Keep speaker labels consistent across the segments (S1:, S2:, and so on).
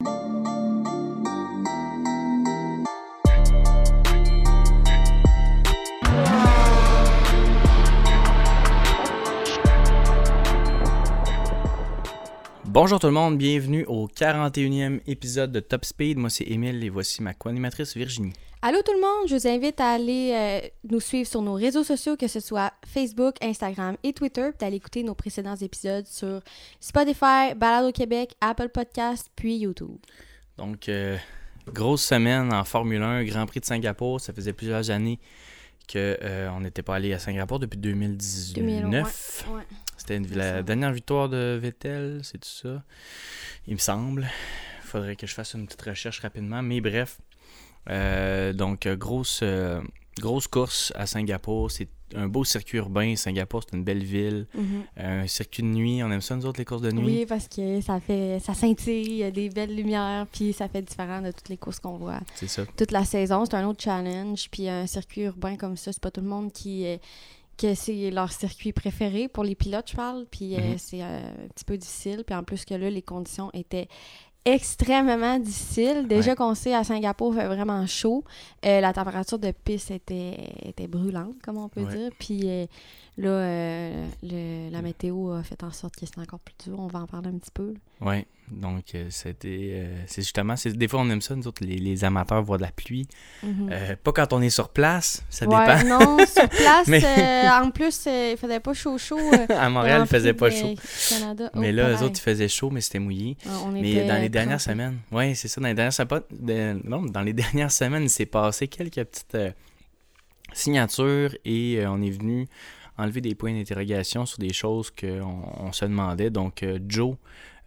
S1: you Bonjour tout le monde, bienvenue au 41e épisode de Top Speed. Moi c'est Émile et voici ma co-animatrice Virginie.
S2: Allô tout le monde, je vous invite à aller euh, nous suivre sur nos réseaux sociaux, que ce soit Facebook, Instagram et Twitter, puis d'aller écouter nos précédents épisodes sur Spotify, Balado Québec, Apple Podcast, puis YouTube.
S1: Donc, euh, grosse semaine en Formule 1, Grand Prix de Singapour. Ça faisait plusieurs années qu'on euh, n'était pas allé à Singapour depuis 2019.
S2: 2009. Ouais, ouais.
S1: C'était la dernière victoire de Vettel, c'est tout ça. Il me semble. Il faudrait que je fasse une petite recherche rapidement. Mais bref, euh, donc grosse, euh, grosse course à Singapour. C'est un beau circuit urbain. Singapour, c'est une belle ville.
S2: Mhm.
S1: Un circuit de nuit. On aime ça, nous autres, les courses de nuit?
S2: Oui, parce que ça fait ça scintille, il y a des belles lumières, puis ça fait différent de toutes les courses qu'on voit
S1: C'est ça.
S2: toute la saison. C'est un autre challenge, puis un circuit urbain comme ça, c'est pas tout le monde qui euh, que c'est leur circuit préféré pour les pilotes, je parle, puis euh,
S1: Mhm.
S2: c'est euh, un petit peu difficile, puis en plus que là, les conditions étaient extrêmement difficiles. Déjà
S1: Ouais.
S2: qu'on sait, à Singapour, il fait vraiment chaud. Euh, la température de piste était, était brûlante, comme on peut
S1: Ouais.
S2: dire. Puis là, le- la météo a fait en sorte que c'est encore plus dur. On va en parler un petit peu.
S1: Oui, donc euh, c'était. euh, c'est justement. c'est- Des fois, on aime ça, nous autres, les, les amateurs voient de la pluie.
S2: Mhm.
S1: Euh, pas quand on est sur place, ça
S2: Ouais,
S1: dépend.
S2: non, sur place,
S1: Mais-
S2: en plus, il faisait pas chaud chaud.
S1: à Montréal, il faisait pas chaud.
S2: Canada.
S1: Mais
S2: Oh,
S1: là, eux
S2: pareil.
S1: autres, il faisait chaud, mais c'était mouillé.
S2: Ah, on
S1: Mais
S2: était
S1: dans les dernières semaines, oui, c'est ça, dans les dernières semaines, non, dans les dernières semaines, il s'est passé quelques petites euh, signatures et euh, on est venu enlever des points d'interrogation sur des choses qu'on on se demandait. Donc, euh, Joe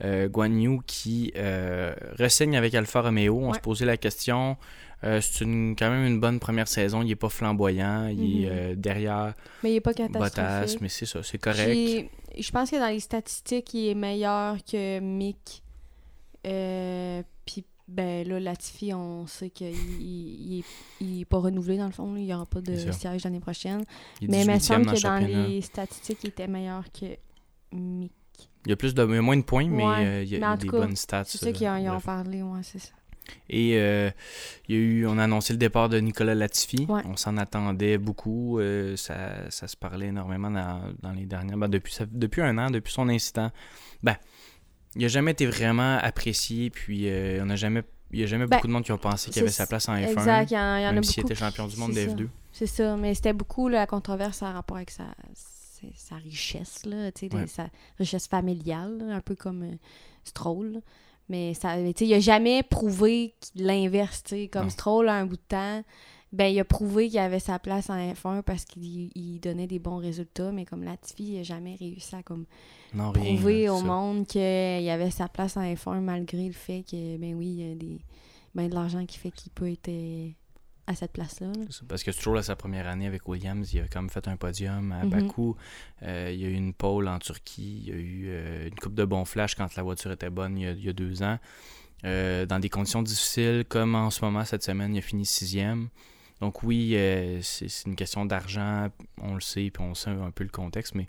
S1: euh, Guan Yu qui euh, ressigne avec Alfa Romeo, on
S2: Ouais.
S1: se posait la question. euh, c'est une- quand même une bonne première saison. Il n'est pas flamboyant. Il est
S2: Mhm.
S1: euh, derrière
S2: Mais il n'est pas
S1: Bottas,
S2: catastrophique.
S1: mais c'est ça, c'est correct.
S2: J'ai- Je pense que dans les statistiques, il est meilleur que Mick. Puis, ben là, Latifi, on sait qu'il il, il il pas renouvelé dans le fond. là. Il n'y aura pas de siège l'année prochaine. Mais il me
S1: 18e
S2: semble que dans les statistiques, il était meilleur que Mick.
S1: Il y a plus de, il y a moins de points, mais
S2: Ouais,
S1: euh, il y a, des
S2: cas,
S1: bonnes stats.
S2: C'est ça qu'ils en,
S1: euh,
S2: ont parlé, ouais, c'est ça.
S1: Et euh, il y a eu, on a annoncé le départ de Nicolas Latifi.
S2: Ouais.
S1: On s'en attendait beaucoup. euh, ça, ça se parlait énormément dans, dans les dernières. ben, depuis, ça- depuis un an, depuis son incident. Ben, il n'a jamais été vraiment apprécié. Puis euh, on a jamais, il n'y a jamais
S2: Ben,
S1: beaucoup de monde qui ont pensé qu'il avait sa place en F1.
S2: Exact, il y en, il y en a
S1: même
S2: beaucoup.
S1: s'il était champion du monde de
S2: c'est ça.
S1: F2.
S2: C'est ça, mais c'était beaucoup la controverse en rapport avec sa, richesse, là,
S1: Ouais.
S2: sa richesse familiale, là, un peu comme euh, Stroll. là. Mais ça, il a jamais prouvé l'inverse, comme
S1: Non.
S2: Stroll à un bout de temps. Ben, il a prouvé qu'il avait sa place en F1 parce qu'il il donnait des bons résultats, mais comme Latifi, il a jamais réussi à comme
S1: Non, rien.
S2: prouver au
S1: ça.
S2: monde qu'il avait sa place en F1 malgré le fait que, ben oui, il y a des, ben de l'argent qui fait qu'il peut être euh, à cette place-là.
S1: Parce que à sa première année avec Williams, il a comme fait un podium à
S2: Mhm.
S1: Bakou. Euh, il y a eu une pole en Turquie. Il y a eu euh, une coupe de bons flashs quand la voiture était bonne il y a, il y a deux ans. Euh, dans des conditions difficiles, comme en ce moment, cette semaine, il a fini sixième. Donc oui, euh, c'est une question d'argent, on le sait, puis on sait un peu le contexte, mais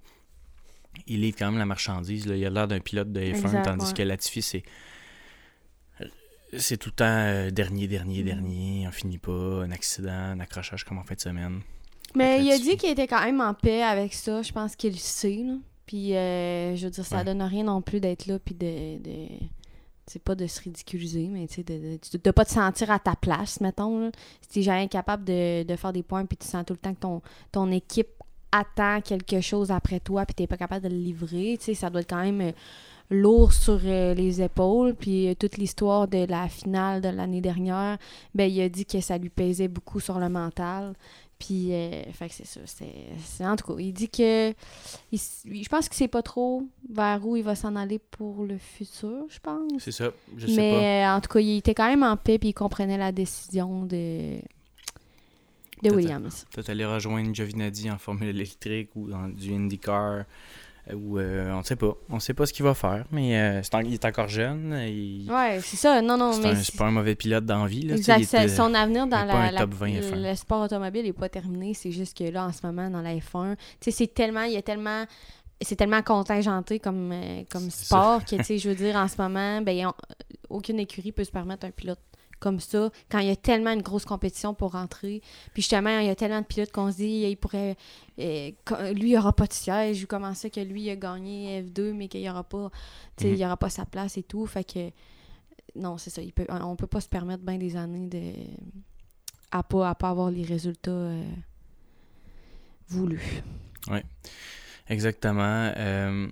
S1: il livre quand même la marchandise. là. Il a l'air d'un pilote de F1,
S2: Exact,
S1: tandis
S2: ouais.
S1: que Latifi, c'est c'est tout le temps euh, dernier, dernier,
S2: Mhm.
S1: dernier, on finit pas, un accident, un accrochage comme en fin de semaine.
S2: Mais il a dit qu'il était quand même en paix avec ça. Je pense qu'il le sait. là. Puis, euh, je veux dire, ça
S1: Ouais.
S2: donne rien non plus d'être là. Puis de. de... C'est pas de se ridiculiser, mais tu de, de, pas te sentir à ta place, mettons. Là. Si t'es jamais incapable de, de faire des points, puis tu sens tout le temps que ton, équipe attend quelque chose après toi, puis t'es pas capable de le livrer, tu ça doit être quand même euh, lourd sur euh, les épaules. Puis euh, toute l'histoire de la finale de l'année dernière, ben il a dit que ça lui pesait beaucoup sur le mental. Puis, euh, fait que c'est ça. C'est, c'est- en tout cas, il dit que. il je pense qu'il sait pas trop vers où il va s'en aller pour le futur, je pense.
S1: C'est ça, je sais pas.
S2: Mais euh, en tout cas, il était quand même en paix puis il comprenait la décision de, de. Williams.
S1: Peut-être aller rejoindre Giovinazzi en formule électrique ou dans du IndyCar. Euh, Ou euh, on ne sait pas. On sait pas ce qu'il va faire, mais euh, c'est en- il est encore jeune. Il,
S2: Ouais, c'est ça. Non, non, mais. c'est-
S1: pas un mauvais pilote d'envie.
S2: Exact.
S1: était-
S2: Son avenir dans
S1: est
S2: la, la-
S1: top 20 F1.
S2: le sport automobile n'est pas terminé. C'est juste que là, en ce moment, dans la F1, tu sais, c'est tellement. Il y a tellement. c'est tellement contingenté comme, euh, comme sport que, tu sais, je veux dire, en ce moment, ben, on- aucune écurie peut se permettre un pilote comme ça quand il y a tellement une grosse compétition pour rentrer. Puis justement, il y a tellement de pilotes qu'on se dit, il pourrait. co- lui, il aura pas de siège. Ou comment ça que lui, il a gagné F2, mais qu'il n'y aura pas. Tu sais,
S1: Mhm.
S2: il y aura pas sa place et tout. Fait que. Non, c'est ça. Il peut, on peut pas se permettre bien des années de. à pas, à pas avoir les résultats euh, voulus.
S1: Exactement. Euh,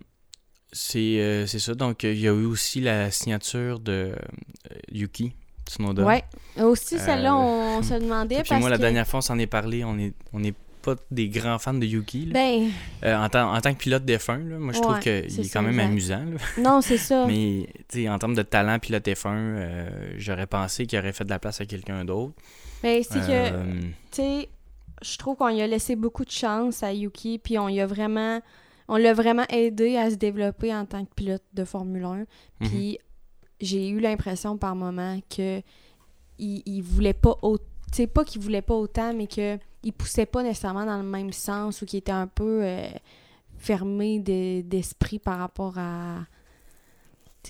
S1: c'est euh, c'est ça. Donc, il y a eu aussi la signature de euh, Yuki Tsunoda.
S2: Ouais. Aussi, celle-là,
S1: Euh,
S2: on se demandait
S1: Puis
S2: parce
S1: moi, la
S2: que...
S1: dernière fois, on s'en est parlé. On est, on n'est pas des grands fans de Yuki. là.
S2: Ben,
S1: Euh, en, tant, en tant que pilote F1, là, moi, je trouve qu'il est
S2: ça,
S1: quand même
S2: exact.
S1: amusant. là.
S2: non, c'est ça.
S1: Mais tu sais, en termes de talent pilote F1, euh, j'aurais pensé qu'il aurait fait de la place à quelqu'un d'autre.
S2: Mais c'est que, tu sais, je trouve qu'on lui a laissé beaucoup de chance à Yuki, puis on lui a vraiment... On l'a vraiment aidé à se développer en tant que pilote de Formule 1.
S1: mhm.
S2: Puis j'ai eu l'impression par moment que il, voulait pas autant. Sais, pas qu'il voulait pas autant, mais que il poussait pas nécessairement dans le même sens ou qu'il était un peu euh, fermé de- d'esprit par rapport à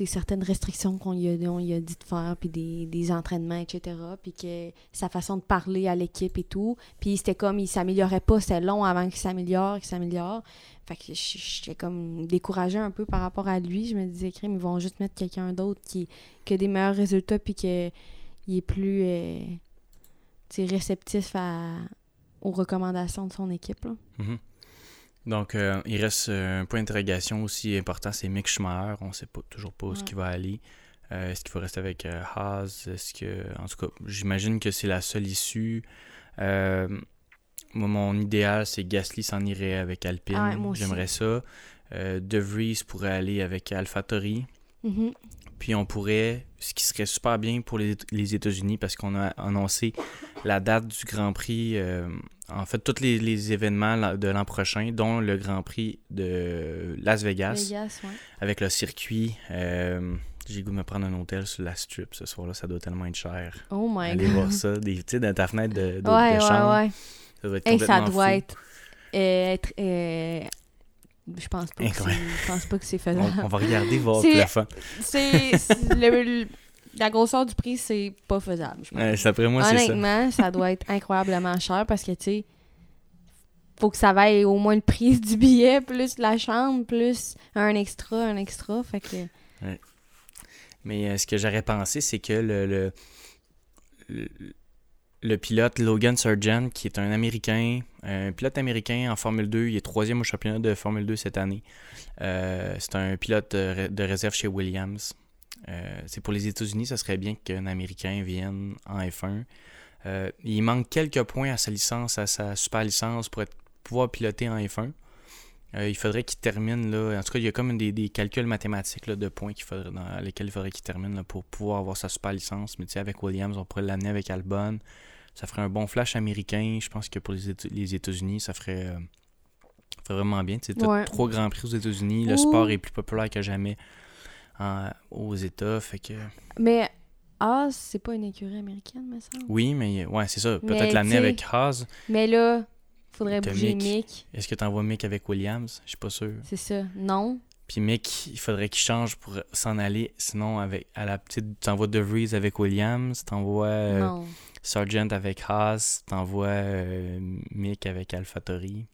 S2: certaines restrictions qu'on lui, a- dit de faire, puis des, des entraînements, etc. Puis que sa façon de parler à l'équipe et tout. Puis c'était comme, il s'améliorait pas, c'était long avant qu'il s'améliore, qu'il s'améliore. Fait que j'étais comme découragée un peu par rapport à lui. Je me disais, crime, ils vont juste mettre quelqu'un d'autre qui, a des meilleurs résultats puis qu'il est plus euh, réceptif à, aux recommandations de son équipe.
S1: Mhm. Donc, euh, il reste euh, un point d'interrogation aussi important, c'est Mick Schumacher. On ne sait pas, toujours pas où
S2: Ouais.
S1: qu'il va aller. Euh, est-ce qu'il va rester avec euh, Haas? Est-ce que... En tout cas, j'imagine que c'est la seule issue. Euh, moi, mon idéal, c'est Gasly s'en irait avec Alpine.
S2: Ah.
S1: J'aimerais ça. De Vries pourrait aller avec AlphaTauri.
S2: Mhm.
S1: Puis on pourrait, ce qui serait super bien pour les, les États-Unis, parce qu'on a annoncé la date du Grand Prix, en fait, tous les, les événements de l'an prochain, dont le Grand Prix de Las Vegas,
S2: Vegas, ouais.
S1: avec le circuit. Euh, J'ai goût de me prendre un hôtel sur la strip ce soir-là, ça doit tellement être cher.
S2: Oh my
S1: Allez
S2: god.
S1: voir ça, des, dans ta fenêtre de, de,
S2: ouais,
S1: de chambre.
S2: ouais.
S1: Ça doit être
S2: Hey, ça
S1: complètement
S2: doit
S1: fou.
S2: être. euh, être euh, je pense pas que
S1: Incroyable.
S2: je pense pas que c'est faisable.
S1: on va regarder, voir le fun.
S2: c'est c'est- le- le- la grosseur du prix, c'est pas faisable. je pense.
S1: Ouais, D'après moi, c'est ça.
S2: Honnêtement, ça. doit être incroyablement cher parce que, tu sais, faut que ça vaille au moins le prix du billet, plus la chambre, plus un extra, un extra. Fait que.
S1: Mais euh, ce que j'aurais pensé, c'est que le, le, le, le pilote Logan Sargent, qui est un Américain, un pilote américain en Formule 2, il est troisième au championnat de Formule 2 cette année. Euh, c'est un pilote de, ré- de réserve chez Williams. Euh, c'est pour les États-Unis, ça serait bien qu'un Américain vienne en F1. Euh, il manque quelques points à sa licence, à sa super licence pour être, pouvoir piloter en F1. Euh, il faudrait qu'il termine là. En tout cas, il y a comme des, des calculs mathématiques là, de points qu'il faudrait, dans lesquels il faudrait qu'il termine là, pour pouvoir avoir sa super licence. Mais tu sais, avec Williams, on pourrait l'amener avec Albon. Ça ferait un bon flash américain. Je pense que pour les, Éta- les États-Unis, ça ferait, euh, vraiment bien. Tu sais,
S2: Ouais.
S1: trois grands prix aux États-Unis. Le
S2: Ouh.
S1: sport est plus populaire que jamais en- aux États. Fait que
S2: Mais Haas, c'est pas une écurie américaine, me semble.
S1: oui, mais ouais, c'est ça. Peut-être l'amener avec Haas.
S2: Mais là, faudrait bouger
S1: Mick.
S2: Mick.
S1: Est-ce que tu envoies Mick avec Williams? Je suis pas sûr.
S2: C'est ça. Non.
S1: Puis Mick, il faudrait qu'il change pour s'en aller. Sinon, avec à la petite, t'envoies De Vries avec Williams, t'envoies euh. Sargent avec Haas, t'envoies euh, Mick avec AlphaTauri.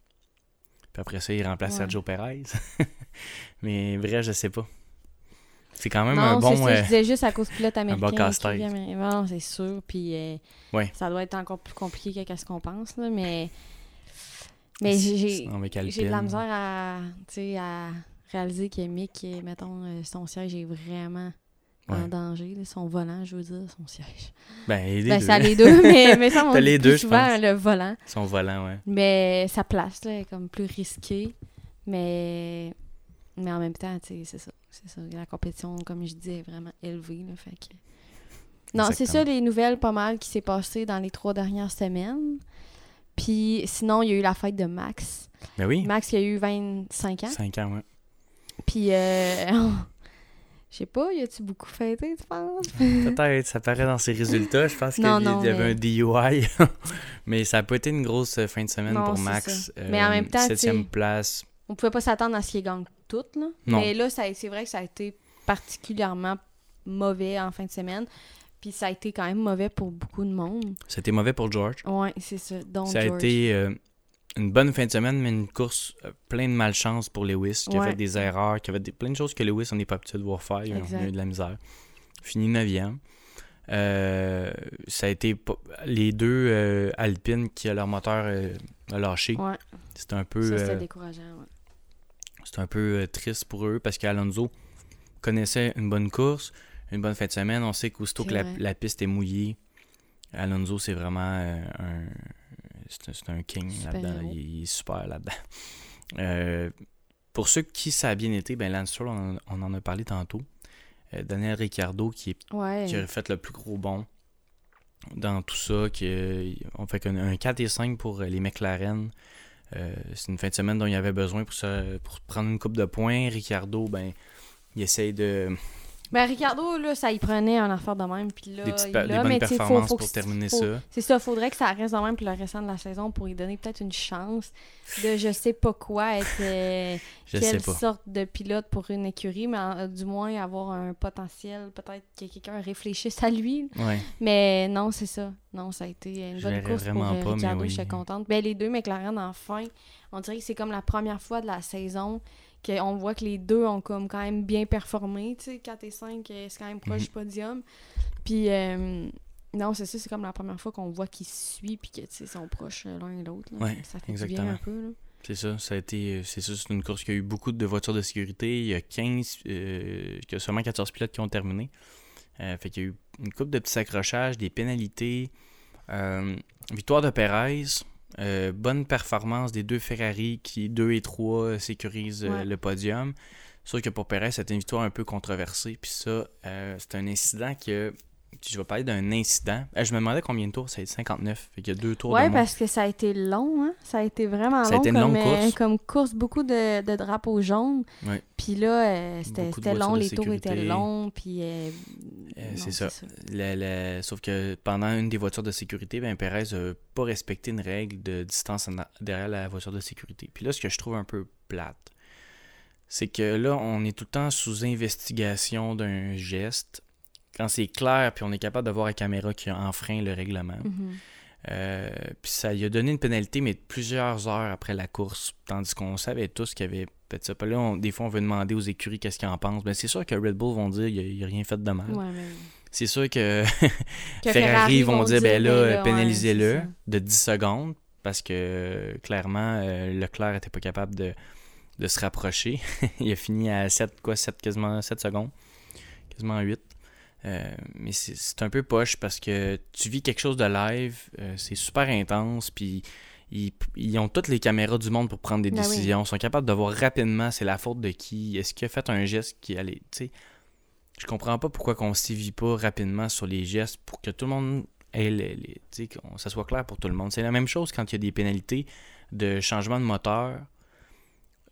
S1: Puis après ça, il remplace
S2: Ouais.
S1: Sergio Perez. Mais vrai, je sais pas. C'est quand même
S2: non,
S1: un bon.
S2: ça,
S1: euh,
S2: je disais juste à cause pilote américain.
S1: bon casse-tête.
S2: c'est sûr. Puis euh,
S1: Ouais.
S2: ça doit être encore plus compliqué que ce qu'on pense, là. Mais, mais j'ai- de la misère à, tu sais, à réaliser que Mick, euh, mettons, son siège est vraiment en danger. là, son volant, je veux dire, son siège.
S1: Ben, les
S2: ben,
S1: deux.
S2: ça les deux, mais, mais ça, on
S1: les je pense.
S2: le volant.
S1: Son volant, ouais.
S2: Mais sa place, là, est comme plus risquée. Mais, mais en même temps, tu sais, c'est ça. C'est ça. La compétition, comme je disais, est vraiment élevée. Là, fait que... Non, c'est ça les nouvelles pas mal qui s'est passé dans les trois dernières semaines. Puis sinon, il y a eu la fête de Max.
S1: Ben oui.
S2: Max, il a eu 25 ans.
S1: 5 ans, ouais.
S2: Puis, euh, je sais pas, y a-tu beaucoup fêté, tu penses?
S1: Peut-être, ça paraît dans ses résultats. Je pense qu'il y avait
S2: mais-
S1: un DUI. mais ça a pas été une grosse euh, fin de semaine
S2: Non,
S1: pour Max.
S2: ça. Mais en même temps, tu sais-
S1: Septième place.
S2: on pouvait pas s'attendre à ce qu'il gagne toutes. Là.
S1: Non.
S2: Mais là, c'est vrai que ça a été particulièrement mauvais en fin de semaine. Puis ça a été quand même mauvais pour beaucoup de monde.
S1: C'était mauvais pour George.
S2: Ouais, c'est ça. Donc,
S1: Ça a
S2: George.
S1: été euh, une bonne fin de semaine, mais une course euh, plein de malchance pour Lewis, qui a
S2: Ouais.
S1: fait des erreurs, qui a fait des- plein de choses que Lewis, on n'est pas habitué de voir faire. Il a, a eu de la misère. Fini 9e. Euh, ça a été les deux Alpines qui, leur moteur a lâché.
S2: Ouais,
S1: C'était un peu,
S2: ça c'était décourageant. ouais.
S1: C'était un peu euh, triste pour eux parce qu'Alonso connaissait une bonne course, une bonne fin de semaine. On sait qu'aussitôt
S2: C'est
S1: que la, piste est mouillée, Alonso, c'est vraiment euh, un. C'est un, c'est king là-dedans. Il, il est super là-dedans. Euh, pour ceux qui ça a bien été, ben Lance on, on en a parlé tantôt. Euh, Daniel Ricciardo qui, est-
S2: Ouais.
S1: qui a fait le plus gros bond dans tout ça. Qui, on fait un 4 et 5 pour les McLaren. Euh, c'est une fin de semaine dont il y avait besoin pour, pour prendre une coupe de points. Ricciardo, ben, il essaye de
S2: Ben, Ricardo, là, ça y prenait un affaire de même. Puis là,
S1: des, petites
S2: il
S1: des bonnes
S2: mais faut- faut
S1: pour
S2: que-
S1: terminer
S2: faut-
S1: ça.
S2: C'est ça, faudrait que ça reste de même pour le restant de la saison pour lui donner peut-être une chance de je sais pas quoi, être euh,
S1: Je
S2: quelle sorte de pilote pour une écurie, mais euh, du moins avoir un potentiel, peut-être que quelqu'un réfléchisse à lui.
S1: Ouais.
S2: Mais non, c'est ça. Non, ça a été une
S1: Je
S2: bonne course pour
S1: vraiment
S2: euh,
S1: pas,
S2: Ricciardo,
S1: oui.
S2: j'étais contente. Ben, les deux McLaren, enfin, on dirait que c'est comme la première fois de la saison qu'on voit que les deux ont comme quand même bien performé, tu sais, 4 et 5, euh, c'est quand même proche
S1: Mhm.
S2: du podium. Puis, euh, non, c'est ça, c'est comme la première fois qu'on voit qu'ils se suivent puis que, tu sais, ils sont proches euh, l'un et l'autre.
S1: Ouais,
S2: ça fait du
S1: exactement.
S2: bien un peu, là.
S1: C'est ça, ça a été, c'est ça, c'est une course qui a eu beaucoup de voitures de sécurité. Il y a 15, euh, il y a seulement 14 pilotes qui ont terminé. Euh, fait qu'il y a eu une coupe de petits accrochages, des pénalités. Euh, victoire de Perez. Euh, bonne performance des deux Ferrari qui, 2 et 3, sécurisent euh,
S2: Ouais.
S1: le podium. Sauf que pour Perez, c'était une victoire un peu controversée. Puis ça, euh, c'est un incident que. Je vais parler d'un incident. Euh, je me demandais combien de tours, c'est 59. Fait qu'il y a deux tours
S2: Ouais,
S1: de
S2: parce que ça a été long, hein. Ça a été vraiment
S1: Ça a
S2: long
S1: été une
S2: comme,
S1: longue
S2: euh,
S1: course.
S2: comme course, beaucoup de, de drapeaux jaunes.
S1: Ouais.
S2: Puis là, euh, c'était long, les tours étaient longs, puis... euh,
S1: Euh, c'est ça. Le- le- sauf que pendant une des voitures de sécurité, ben Perez n'a pas respecté une règle de distance en a- derrière la voiture de sécurité. Puis là, ce que je trouve un peu plate, c'est que là, on est tout le temps sous investigation d'un geste. Quand c'est clair, puis on est capable de voir la caméra qui enfreint le règlement.
S2: Mhm.
S1: Euh, puis ça lui a donné une pénalité, mais plusieurs heures après la course, tandis qu'on savait tous qu'il y avait peut-être ça. Puis là, on- des fois, on veut demander aux écuries qu'est-ce qu'ils en pensent. Ben, c'est sûr que Red Bull vont dire qu'il n'a rien fait de mal.
S2: Ouais, mais...
S1: C'est sûr que
S2: Que
S1: Ferrari, vont dire, ben là,
S2: ouais,
S1: pénalisez-le de 10 secondes parce que euh, clairement, euh, Leclerc n'était pas capable de, de se rapprocher. il a fini à 7, quoi, 7, quasiment 7 secondes, quasiment 8. Euh, mais c'est- un peu poche parce que tu vis quelque chose de live, euh, c'est super intense, puis ils, ils ont toutes les caméras du monde pour prendre des
S2: Ben oui.
S1: décisions, ils sont capables de voir rapidement c'est la faute de qui, est-ce qu'il a fait un geste qui allait, tu sais, je comprends pas pourquoi qu'on sévit pas rapidement sur les gestes pour que tout le monde ait les, les- tu sais, que ça soit clair pour tout le monde. C'est la même chose quand il y a des pénalités de changement de moteur.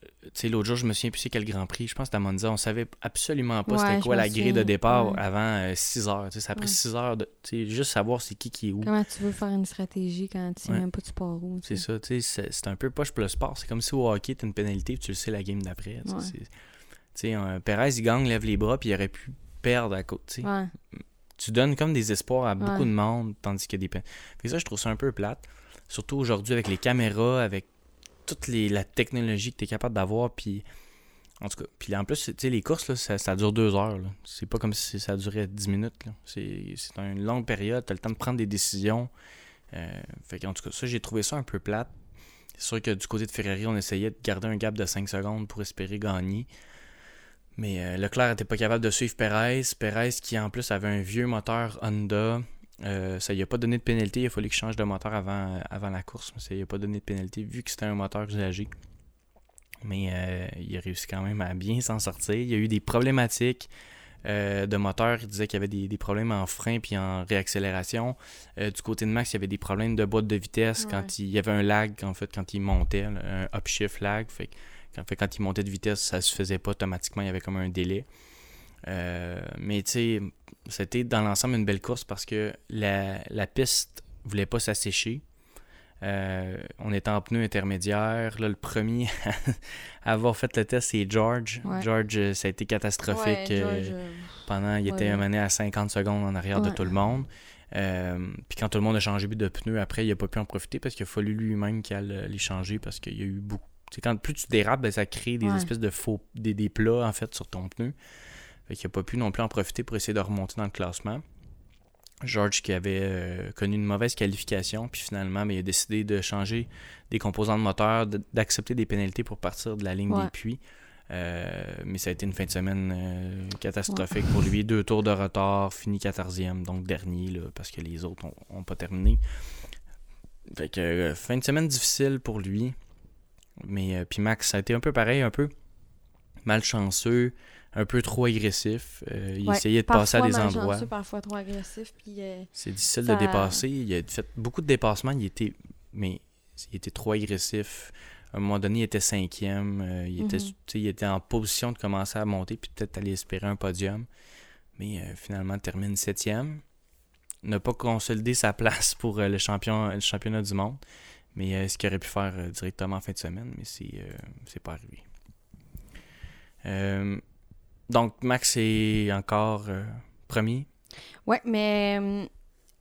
S1: Euh, Tu sais, l'autre jour, je me souviens plus c'est quel Grand Prix. Je pense que c'était à Monza. On savait absolument pas
S2: Ouais,
S1: c'était quoi la grille de départ
S2: Ouais.
S1: avant 6 heures. Tu sais, ça a pris
S2: Ouais.
S1: 6 heures de juste savoir c'est qui qui est où.
S2: Comment tu veux faire une stratégie quand tu sais même pas tu pars où?
S1: C'est ça, tu sais, c'est un peu poche pour le sport. C'est comme si au hockey, t'as une pénalité puis tu le sais la game d'après. tu sais, Perez, il gagne, lève les bras puis il aurait pu perdre à côté. tu sais.
S2: Ouais.
S1: tu donnes comme des espoirs à beaucoup de monde, tandis qu'il y a des. Fait que ça, je trouve ça un peu plate. Surtout aujourd'hui avec les caméras, avec toute les, la technologie que tu es capable d'avoir. Puis, en tout cas, puis en plus, les courses, là, ça, dure deux heures. C'est pas comme si ça durait 10 minutes. C'est une longue période. Tu as le temps de prendre des décisions. Euh, en tout cas, ça, j'ai trouvé ça un peu plate. C'est sûr que du côté de Ferrari, on essayait de garder un gap de 5 secondes pour espérer gagner. Mais euh, Leclerc n'était pas capable de suivre Perez. Perez qui en plus avait un vieux moteur Honda. Euh, ça lui a pas donné de pénalité. Il a fallu qu'il change de moteur avant, avant la course. Mais ça lui a pas donné de pénalité vu que c'était un moteur usagé. Mais euh, il a réussi quand même à bien s'en sortir. Il y a eu des problématiques euh, de moteur. Il disait qu'il y avait des, des problèmes en frein puis en réaccélération. Euh, du côté de Max, il y avait des problèmes de boîte de vitesse
S2: Ouais.
S1: quand il, il y avait un lag en fait quand il montait, un upshift lag. Fait que en fait, quand il montait de vitesse, ça se faisait pas automatiquement, il y avait comme un délai. Euh, mais tu sais, c'était dans l'ensemble une belle course parce que la, la piste voulait pas s'assécher. Euh, on est en pneu intermédiaire. Là, le premier à avoir fait le test, c'est George.
S2: Ouais.
S1: George, euh, ça a été catastrophique.
S2: Ouais,
S1: euh,
S2: George, euh,
S1: pendant, il était mené à 50 secondes en arrière de tout le monde. Euh, puis quand tout le monde a changé de pneus, après, il n'a pas pu en profiter parce qu'il a fallu lui-même qu'il aille les changer parce qu'il y a eu beaucoup. Quand plus tu dérapes, ben, ça crée des espèces de faux. Des, des plats en fait sur ton pneu. Fait qu'il n'a pas pu non plus en profiter pour essayer de remonter dans le classement. George qui avait euh, connu une mauvaise qualification, puis finalement, ben, il a décidé de changer des composants de moteur, d'accepter des pénalités pour partir de la ligne
S2: Ouais.
S1: des puits. Euh, mais ça a été une fin de semaine euh, catastrophique pour lui. Deux tours de retard, fini 14e, donc dernier, là, parce que les autres n'ont pas terminé. Fait que fin de semaine difficile pour lui. Mais puis Max, ça a été un peu pareil, un peu malchanceux, un peu trop agressif. Euh, il
S2: ouais,
S1: essayait de passer à des endroits.
S2: Parfois trop agressif. Puis, euh,
S1: C'est difficile
S2: Ça-
S1: de dépasser. Il a fait beaucoup de dépassements. Il était, mais il était trop agressif. À un moment donné, il était cinquième. euh, il, était,
S2: Mhm.
S1: tu sais, il était en position de commencer à monter puis peut-être aller espérer un podium. Mais finalement, termine septième. N'a pas consolidé sa place pour le, champion, le championnat du monde. Mais ce qu'il aurait pu faire directement en fin de semaine, mais c'est c'est pas arrivé. Donc, Max est encore euh, premier.
S2: Ouais, mais euh,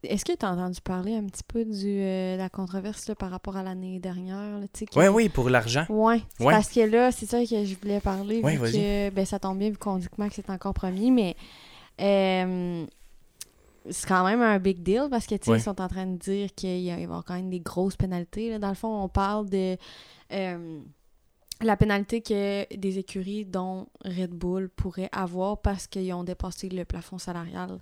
S2: est-ce que tu as entendu parler un petit peu du, euh, de la controverse là, par rapport à l'année dernière?
S1: Oui, oui, pour l'argent.
S2: Ouais, c'est
S1: Ouais.
S2: parce que là, c'est ça que je voulais parler.
S1: Ouais,
S2: vu que ben, ça tombe bien vu qu'on dit que Max est encore premier, mais euh, c'est quand même un big deal parce que tu sais,
S1: Ouais.
S2: ils sont en train de dire qu'il va y avoir quand même des grosses pénalités. là. Dans le fond, on parle de euh, la pénalité que des écuries dont Red Bull pourrait avoir parce qu'ils ont dépassé le plafond salarial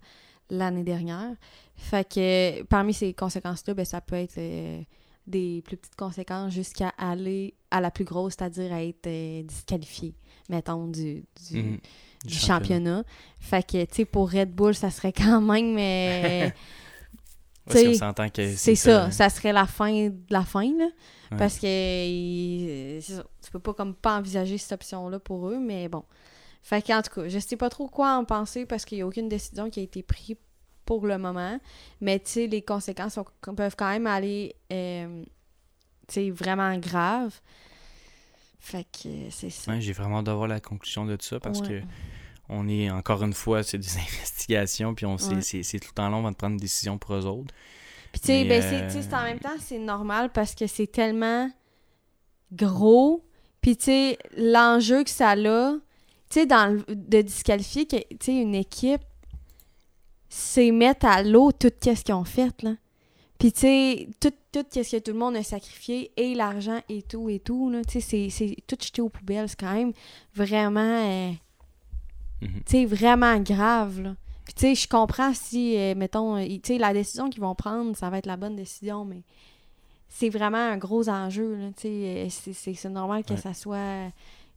S2: l'année dernière. Fait que parmi ces conséquences-là, ben, ça peut être euh, des plus petites conséquences jusqu'à aller à la plus grosse, c'est-à-dire à être euh, disqualifié, mettons, du, du,
S1: Mhm.
S2: du championnat. Fait que, tu sais, pour Red Bull, ça serait quand même... euh,
S1: Parce qu'on
S2: T'sais,
S1: s'entend que
S2: c'est ça, ça serait la fin de la fin, là.
S1: Ouais.
S2: Parce que il- ça, tu peux pas comme pas envisager cette option-là pour eux, mais bon. Fait qu'en tout cas, je sais pas trop quoi en penser parce qu'il y a aucune décision qui a été prise pour le moment. Mais tu sais, les conséquences sont- peuvent quand même aller euh, tu sais, vraiment graves. Fait que c'est ça.
S1: Ouais, J'ai vraiment hâte d'avoir la conclusion de ça parce
S2: Ouais.
S1: que on est encore une fois, c'est des investigations, puis on c'est-
S2: Ouais.
S1: c'est tout le temps long avant de prendre une décision pour eux autres.
S2: Puis tu sais, ben, c'est-
S1: euh,
S2: en même temps, c'est normal parce que c'est tellement gros. Puis tu sais, l'enjeu que ça a, tu sais, de disqualifier que, une équipe, c'est mettre à l'eau tout ce qu'ils ont fait, là. Puis tu sais, tout, tout ce que tout le monde a sacrifié, et l'argent et tout et tout, là, tu sais, c'est- c'est tout jeté aux poubelles. C'est quand même vraiment... euh, Tu sais, vraiment grave, là. Puis, tu sais, je comprends si, euh, mettons, euh, tu sais, la décision qu'ils vont prendre, ça va être la bonne décision, mais c'est vraiment un gros enjeu, là. Tu sais, euh, c'est- normal que
S1: Ouais.
S2: ça soit...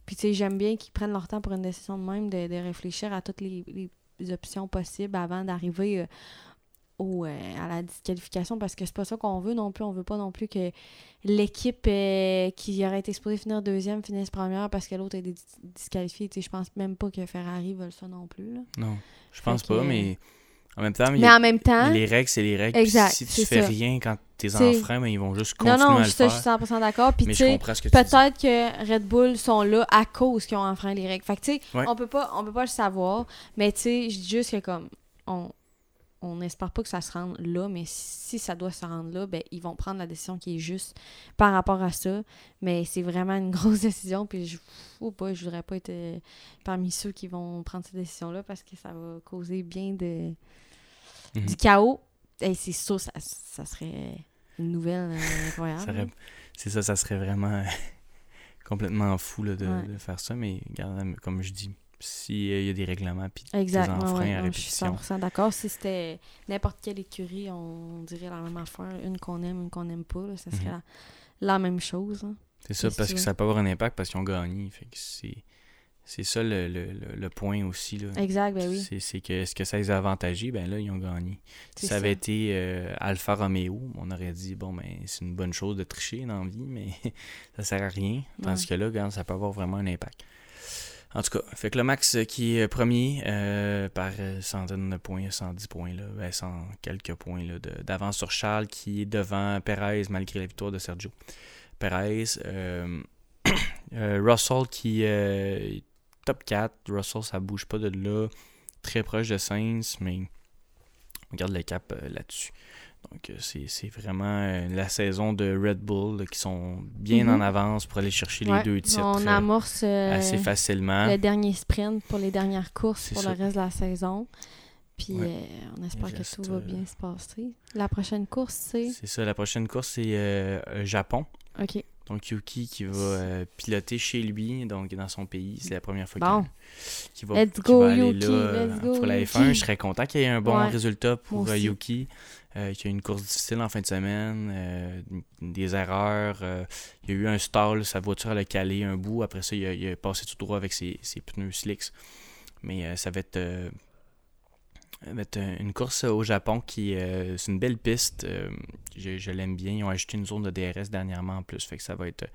S2: Puis, tu sais, j'aime bien qu'ils prennent leur temps pour une décision de même, de, de réfléchir à toutes les, les options possibles avant d'arriver euh, au, à la disqualification, parce que c'est pas ça qu'on veut non plus. On veut pas non plus que l'équipe euh, qui aurait été supposée finir deuxième finisse première parce que l'autre est dis- disqualifié. Tu sais, je pense même pas que Ferrari veulent ça non plus, là.
S1: Non, je pense
S2: que-
S1: pas, mais en même temps,
S2: Mais
S1: a-
S2: en même temps,
S1: les règles, c'est les règles.
S2: Exact,
S1: si tu fais
S2: ça.
S1: rien quand t'es
S2: C'est-
S1: enfreint, ben, ils vont juste
S2: non,
S1: continuer
S2: non,
S1: à le
S2: ça, je
S1: faire.
S2: suis 100% d'accord. Puis,
S1: mais
S2: tu
S1: je
S2: sais,
S1: comprends ce que tu dis.
S2: peut-être que Red Bull sont là à cause qu'ils ont enfreint les règles. Fait que, tu sais,
S1: Ouais.
S2: on peut pas, on peut pas le savoir, mais tu sais, je dis juste que comme, on, on n'espère pas que ça se rende là, mais si ça doit se rendre là, ben, ils vont prendre la décision qui est juste par rapport à ça. Mais c'est vraiment une grosse décision, puis je, pas, je voudrais pas être euh, parmi ceux qui vont prendre cette décision-là parce que ça va causer bien de,
S1: Mhm.
S2: du chaos. Et c'est sûr, ça, ça serait une nouvelle euh, incroyable.
S1: Aurait- C'est ça, ça serait vraiment complètement fou là, de,
S2: Ouais.
S1: de faire ça, mais regarde, comme je dis, s'il y a des règlements puis des
S2: Exactement,
S1: enfreins
S2: ouais,
S1: à
S2: non, je suis
S1: répétition,
S2: 100% d'accord. Si c'était n'importe quelle écurie, on dirait la même affaire. Une qu'on aime, une qu'on n'aime pas. là, ça serait
S1: Mhm.
S2: la, la même chose. hein.
S1: c'est ça, parce
S2: que
S1: ça peut avoir un impact parce qu'ils ont gagné. Fait que c'est, c'est ça le, le, le- point aussi. Là.
S2: Exact, ben oui.
S1: C'est, que est-ce que ça les a avantagés? Ben là, ils ont gagné. Si ça avait été euh, Alfa Romeo, on aurait dit, bon, ben, c'est une bonne chose de tricher dans la vie, mais ça sert à rien. Tandis que là, regarde, ça peut avoir vraiment un impact. En tout cas, fait que le Max qui est premier par centaines de points, 110 points, là, ben, 100 quelques points d'avance sur Charles qui est devant Perez malgré la victoire de Sergio. Perez, Russell qui est top 4, Russell ça bouge pas de là, très proche de Sainz, mais on garde le cap là-dessus. Donc, euh, c'est vraiment euh, la saison de Red Bull qui sont bien en mhm. avance pour aller chercher les deux titres.
S2: On euh, amorce
S1: assez facilement.
S2: le dernier sprint pour les dernières courses pour le reste de la saison. Puis on espère que tout va bien se passer. La prochaine course, c'est?
S1: C'est ça, la prochaine course, c'est Japon.
S2: OK.
S1: Donc Yuki qui va piloter chez lui, donc dans son pays. C'est la première fois qu'il va, aller là pour la F1. Je serais content qu'il y ait un bon résultat pour Yuki. Euh, il y a eu une course difficile en fin de semaine, euh, des erreurs. Euh, il y a eu un stall, sa voiture elle a calé un bout. Après ça, il a, passé tout droit avec ses, pneus slicks. Mais ça va être, une course au Japon qui c'est une belle piste. je, l'aime bien. Ils ont ajouté une zone de DRS dernièrement en plus. Fait que ça va être,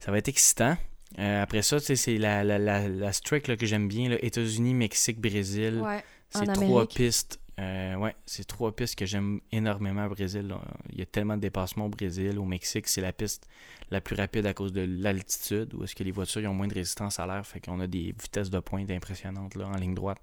S1: ça va être excitant. après ça, c'est la, la, la, streak que j'aime bien. États-Unis, Mexique, Brésil. c'est trois pistes euh, ouais, c'est trois pistes que j'aime énormément au Brésil. Il y a tellement de dépassements au Brésil. Au Mexique, c'est la piste la plus rapide à cause de l'altitude, où est-ce que les voitures ont moins de résistance à l'air, fait qu'on a des vitesses de pointe impressionnantes là, en ligne droite.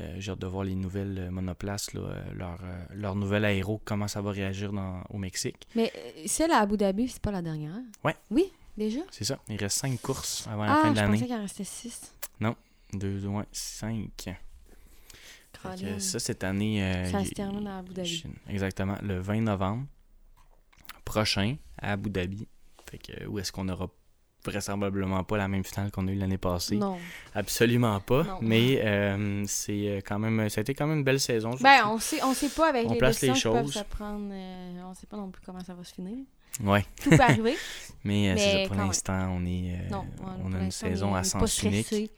S1: Euh, j'ai hâte de voir les nouvelles euh, monoplaces, leur, leur nouvelle aéro, comment ça va réagir dans, au Mexique.
S2: Mais celle à Abu Dhabi, c'est pas la dernière?
S1: Ouais.
S2: Oui, déjà?
S1: C'est ça. Il reste cinq courses avant la fin de l'année. Ah, je
S2: pensais qu'il en restait six.
S1: Non, deux, ouais, cinq ça, cette année.
S2: Euh, ça se termine à Abu Dhabi.
S1: Exactement. Le 20 novembre prochain à Abu Dhabi. Fait que, où est-ce qu'on aura vraisemblablement pas la même finale qu'on a eu l'année passée?
S2: Non.
S1: Absolument pas. Mais euh, c'est euh, quand même, ça a été quand même une belle saison.
S2: Ben, on sait, on sait pas avec les place les choses. Peuvent se prendre, on sait pas non plus comment ça va se finir.
S1: Ouais.
S2: Tout peut arriver.
S1: mais, c'est pour l'instant, on est, on a une saison à sens unique.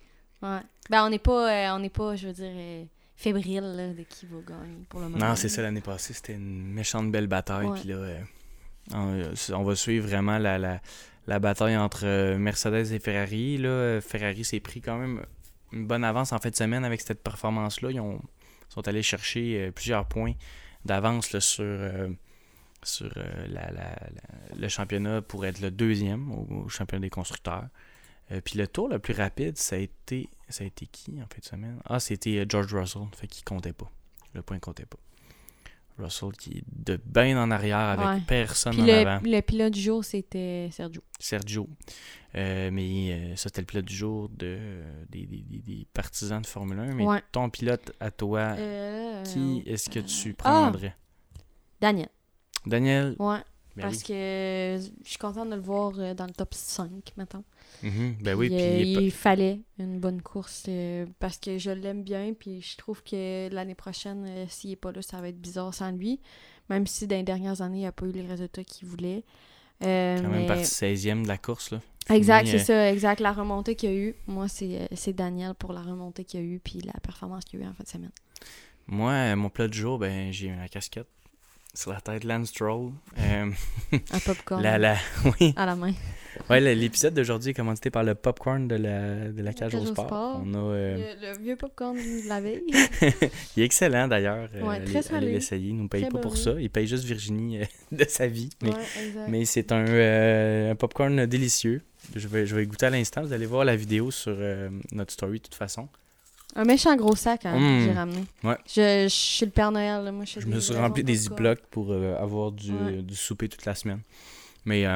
S2: Ouais. Ben, on n'est pas, on n'est pas, je veux dire fébrile de qui va gagner pour le moment.
S1: Non, c'est ça l'année passée. C'était une méchante belle bataille. Puis là, euh, on, va suivre vraiment la, la, la bataille entre euh, Mercedes et Ferrari. Là, Ferrari s'est pris quand même une bonne avance en fin de semaine avec cette performance-là. Ils ont, sont allés chercher euh, plusieurs points d'avance sur, sur la, le championnat pour être le deuxième au championnat des constructeurs. Euh, puis le tour le plus rapide, ça a été. Ça a été qui en fin de semaine? Ah, c'était euh, George Russell. Fait qu'il comptait pas. Le point comptait pas. Russell qui est de bien en arrière avec personne en
S2: le,
S1: avant.
S2: Le pilote du jour, c'était Sergio.
S1: Sergio. Euh, mais ça, c'était le pilote du jour de, des, des, des, partisans de Formule 1. Mais ton pilote à toi, qui est-ce que tu ah! prendrais?
S2: Daniel.
S1: Daniel?
S2: Ouais. Ben parce que je suis contente de le voir dans le top 5
S1: Ben oui,
S2: euh, il fallait une bonne course euh, parce que je l'aime bien. Puis je trouve que l'année prochaine, euh, s'il n'est pas là, ça va être bizarre sans lui. Même si dans les dernières années, il n'a pas eu les résultats qu'il voulait.
S1: Quand même partie 16e de la course. Là.
S2: Exact, c'est ça, exact. La remontée qu'il y a eu, moi, c'est Daniel pour la remontée qu'il y a eu puis la performance qu'il y a eu en fin de semaine.
S1: Moi, mon plat du jour, ben j'ai eu la casquette sur la tête Lance Stroll. Un
S2: popcorn.
S1: La, la, oui.
S2: À la main.
S1: Ouais, l'épisode d'aujourd'hui est commandité par le popcorn de la, de la cage au sport. On a,
S2: euh, le, vieux popcorn de la veille.
S1: il est excellent d'ailleurs.
S2: Ouais, euh, très salé.
S1: l'essayer. Il ne nous paye pas pour ça. Il paye juste Virginie euh, de sa vie. Mais, mais c'est un, un popcorn délicieux. Je vais, je vais goûter à l'instant. Vous allez voir la vidéo sur notre story de toute façon.
S2: Un méchant gros sac hein,
S1: que
S2: j'ai mmh. ramené.
S1: Ouais.
S2: Je, je, suis le Père Noël. Moi, je,
S1: je me suis rempli des ziplocs pour avoir du, du souper toute la semaine. Mais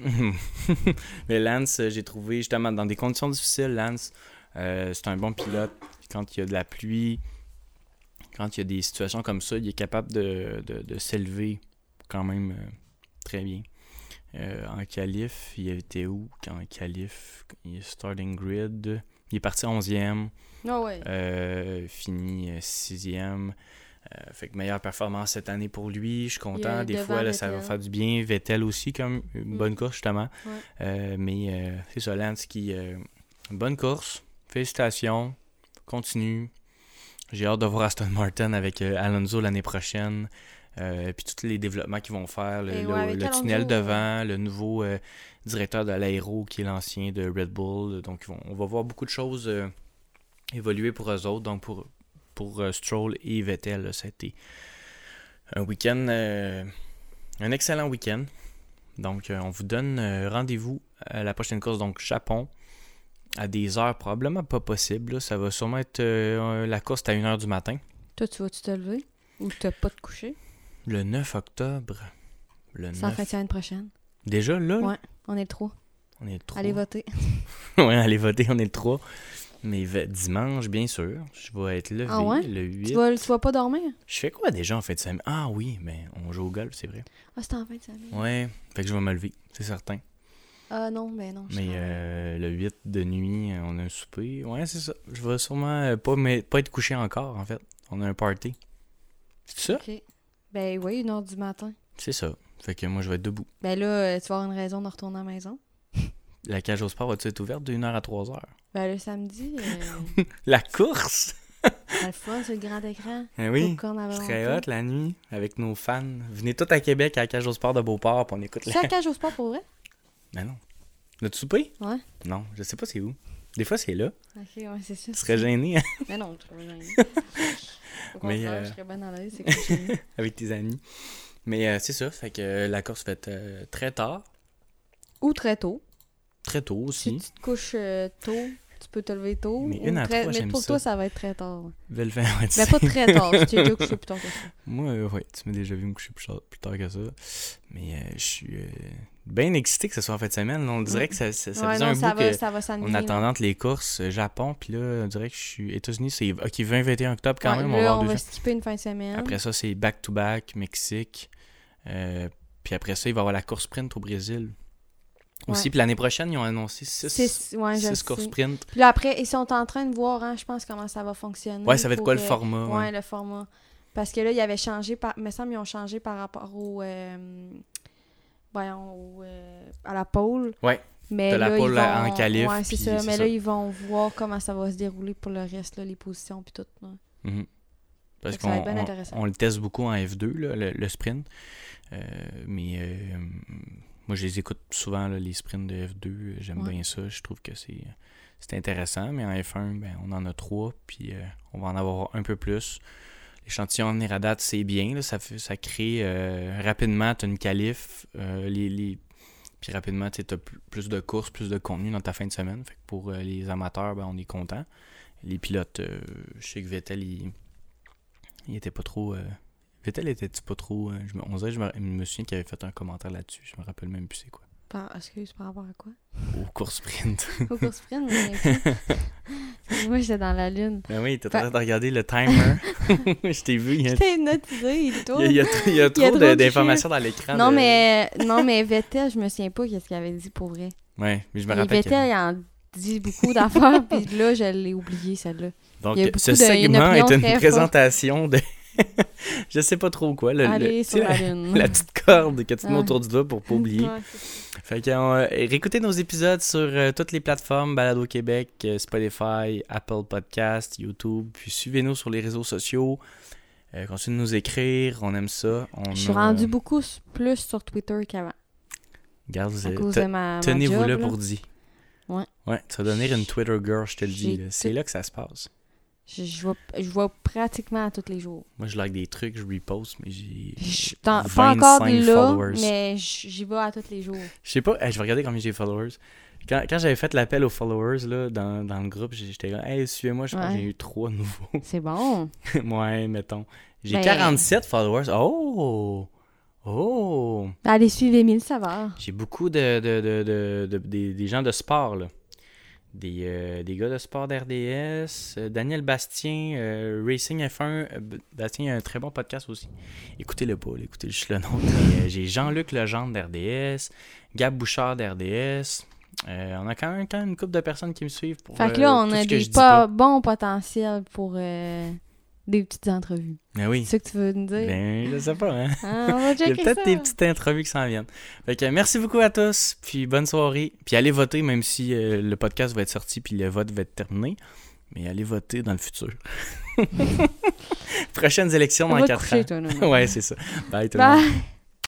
S1: Mais Lance, euh, j'ai trouvé justement dans des conditions difficiles, Lance, euh, c'est un bon pilote. Quand il y a de la pluie, quand il y a des situations comme ça, il est capable de, de, s'élever quand même euh, très bien. en qualif, il était où? En qualif Il est starting grid. Il est parti 11e.
S2: Ah ouais.
S1: fini 6e. Euh, fait que meilleure performance cette année pour lui. Je suis content. Des fois, là, ça va faire du bien. Vettel aussi, comme une mm. bonne course, justement. Euh, mais euh, c'est ça, Lance qui. une bonne course. Félicitations. Continue. J'ai hâte de voir Aston Martin avec Alonso l'année prochaine. Puis tous les développements qu'ils vont faire, le,
S2: Alonso,
S1: tunnel devant, le nouveau directeur de l'aéro qui est l'ancien de Red Bull. Donc, on va voir beaucoup de choses évoluer pour eux autres. Donc, pour, pour euh, Stroll et Vettel, ça a été un week-end, euh, un excellent week-end. Donc, euh, on vous donne rendez-vous à la prochaine course, donc Japon, à des heures probablement pas possibles. là. Ça va sûrement être euh, la course à 1h du matin,
S2: Toi, tu vas-tu te lever? Ou t'as pas te coucher?
S1: le 9 octobre. Le
S2: en
S1: 9.
S2: fin de semaine prochaine.
S1: Déjà là,
S2: Ouais. On est le 3.
S1: on est le 3.
S2: Allez voter.
S1: ouais, allez voter, on est le 3. Mais dimanche, bien sûr, je vais être levé
S2: Ah ouais?
S1: le 8.
S2: Tu vas, tu vas pas dormir?
S1: Je fais quoi déjà en fin de semaine? Ah oui, mais on joue au golf, c'est vrai.
S2: Ah, c'est en fin de semaine.
S1: Ouais, fait que je vais me lever, c'est certain.
S2: Ah non, ben non.
S1: Mais euh, le 8 de nuit, euh, on a un souper. Ouais, c'est ça. Je vais sûrement euh, pas, mais, pas être couché encore, en fait. On a un party. C'est ça?
S2: Ok. Ben oui, une heure du matin.
S1: C'est ça. Fait que moi, je vais être debout.
S2: Ben là, euh, tu vas avoir une raison de retourner à la maison.
S1: La cage au sport va-tu être ouverte de 1h à 3h?
S2: Ben le samedi, euh,
S1: La course?
S2: le fun sur le grand écran.
S1: Eh oui.
S2: Volonté.
S1: serait hot la nuit avec nos fans. Venez tous à Québec à la cage au sport de Beauport puis on écoute la...
S2: C'est la cage au sport pour vrai?
S1: Ben non. Notre souper?
S2: Ouais.
S1: Non, je sais pas c'est où. Des fois, c'est là.
S2: Ok, ouais, c'est ça.
S1: Tu serais gêné hein,
S2: Mais non, je serais gênée. Au contraire,
S1: euh,
S2: je serais bien dans l'aise, c'est que
S1: avec tes amis. Mais euh, c'est ça. Fait que euh, la course euh, très tard.
S2: Ou très tôt.
S1: Très tôt
S2: Si
S1: aussi.
S2: tu te couches euh, tôt, tu peux te lever tôt.
S1: Mais une à
S2: très-
S1: trois,
S2: Mais pour
S1: ça.
S2: toi, ça va être très tard. ouais.
S1: Belle fin, ouais, tu
S2: Mais
S1: sais.
S2: pas très tard, tu t'es déjà couché plus tard que ça.
S1: Moi, euh, ouais, tu m'as déjà vu me coucher plus tard, plus tard que ça. Mais euh, je suis euh, bien excité que ce soit en fin de semaine. On dirait que ça, ça, ça
S2: ouais,
S1: faisait
S2: non,
S1: un
S2: ça
S1: bout
S2: va,
S1: que
S2: ça va
S1: on
S2: là.
S1: attendait entre les courses Japon, puis là, on dirait que je suis États-Unis, c'est OK, 20-21 octobre quand
S2: Ouais,
S1: même, on va
S2: on va skipper une fin de semaine.
S1: Après ça, c'est back-to-back, Mexique. Puis après ça, il va y avoir la course sprint au Brésil. Aussi,
S2: Ouais.
S1: puis l'année prochaine, ils ont annoncé 6
S2: Six- ouais,
S1: courses sprint.
S2: Puis là, après, ils sont en train de voir, hein, je pense, comment ça va fonctionner.
S1: Ouais, ça va être quoi le format?
S2: Ouais,
S1: ouais.
S2: le format. Parce que là, ils avaient changé, par... me semble, ils ont changé par rapport au. euh, Voyons, au, euh, à la pôle.
S1: Ouais.
S2: Mais
S1: T'as la
S2: là,
S1: pôle en qualif,
S2: Ouais, c'est ça. Mais
S1: ça.
S2: là, ils vont voir comment ça va se dérouler pour le reste, là, les positions, puis tout. là.
S1: Parce
S2: que ça va
S1: qu'on on-
S2: intéressant.
S1: on le teste beaucoup en F2, là, le, le sprint. Euh, mais euh, moi, je les écoute souvent, là, les sprints de F2. J'aime
S2: Ouais.
S1: bien ça. Je trouve que c'est c'est intéressant. Mais en F1, ben, on en a trois. Puis euh, on va en avoir un peu plus. L'échantillon en date, c'est bien. là, ça, ça crée euh, rapidement, tu as une qualif. euh, les, les- Puis rapidement, tu as plus de courses, plus de contenu dans ta fin de semaine. Fait que pour les amateurs, ben, on est content. Les pilotes, je sais que Vettel, il, il était pas trop. Vettel était-tu pas trop. euh, je me, on dirait que je me, je me souviens qu'il avait fait un commentaire là-dessus. Je me rappelle même plus c'est quoi.
S2: Par... Excuse, par rapport à quoi?
S1: Au cours sprint.
S2: Au cours sprint, mais... Moi, j'étais dans la lune.
S1: ben oui, t'es en train de regarder le timer. je t'ai vu. Il y a,
S2: J'étais
S1: il il y a trop- il y a
S2: trop
S1: d'informations dans l'écran.
S2: Non,
S1: de-
S2: mais, non, mais Vettel, je me souviens pas qu'est-ce qu'il avait dit pour vrai.
S1: Ouais, mais je me rappelle.
S2: Vettel, il en dit beaucoup d'affaires, puis là, je l'ai oublié, celle-là.
S1: Donc,
S2: il
S1: ce
S2: de- il
S1: segment est une présentation de. je sais pas trop quoi. Le, le-
S2: Allez sur
S1: sais,
S2: la
S1: la,
S2: lune.
S1: la petite corde que tu mets autour du doigt pour pas oublier.
S2: Ouais.
S1: Fait que euh, réécoutez nos épisodes sur euh, toutes les plateformes Balado Québec, euh, Spotify, Apple Podcast, YouTube, puis suivez-nous sur les réseaux sociaux. Continuez de nous écrire, on aime ça. On
S2: Je suis
S1: a-
S2: rendu beaucoup plus sur Twitter qu'avant.
S1: Garde, Tenez-vous là pour dire.
S2: Ouais.
S1: Ouais, tu vas devenir une Twitter girl, je te le dis. C'est là que ça se passe.
S2: Je, je, vois, je vois pratiquement à tous les jours.
S1: Moi, je like des trucs, je reposte, mais j'ai.
S2: Pas
S1: 25
S2: encore là,
S1: followers.
S2: mais j'y vais à tous les jours.
S1: Je sais pas, hey, je vais regarder combien j'ai de followers. Quand, quand j'avais fait l'appel aux followers là, dans, dans le groupe, j'étais là, hey, suivez-moi, je
S2: Ouais.
S1: j'ai eu trois nouveaux.
S2: C'est bon.
S1: ouais, mettons. J'ai
S2: Ben-
S1: 47 followers. Oh! Oh!
S2: Allez suivre Émile Savard.
S1: J'ai beaucoup de, de, de, de- de- des, des gens de sport, là. Des, euh, des gars de sport d'RDS. euh, Daniel Bastien, euh, Racing F1. euh, B- Bastien a un très bon podcast aussi. Écoutez-le pas, écoutez juste le nom. J'ai Jean-Luc Legendre d'RDS. Gab Bouchard d'RDS. On a quand même, quand même une couple de personnes qui me suivent. Pour,
S2: Fait que là, on a des pas bons potentiels pour des petites entrevues.
S1: Ben oui.
S2: C'est ça que tu veux nous dire?
S1: Ben, je sais pas, hein.
S2: Ah, on va
S1: Il y a peut-être des petites entrevues qui s'en viennent. Fait que merci beaucoup à tous, puis bonne soirée. Puis allez voter, même si euh, le podcast va être sorti, puis le vote va être terminé. mais allez voter dans le futur. Prochaines élections dans
S2: Va te
S1: 4
S2: coucher,
S1: ans.
S2: toi, non, non.
S1: ouais, c'est ça. Bye tout le monde.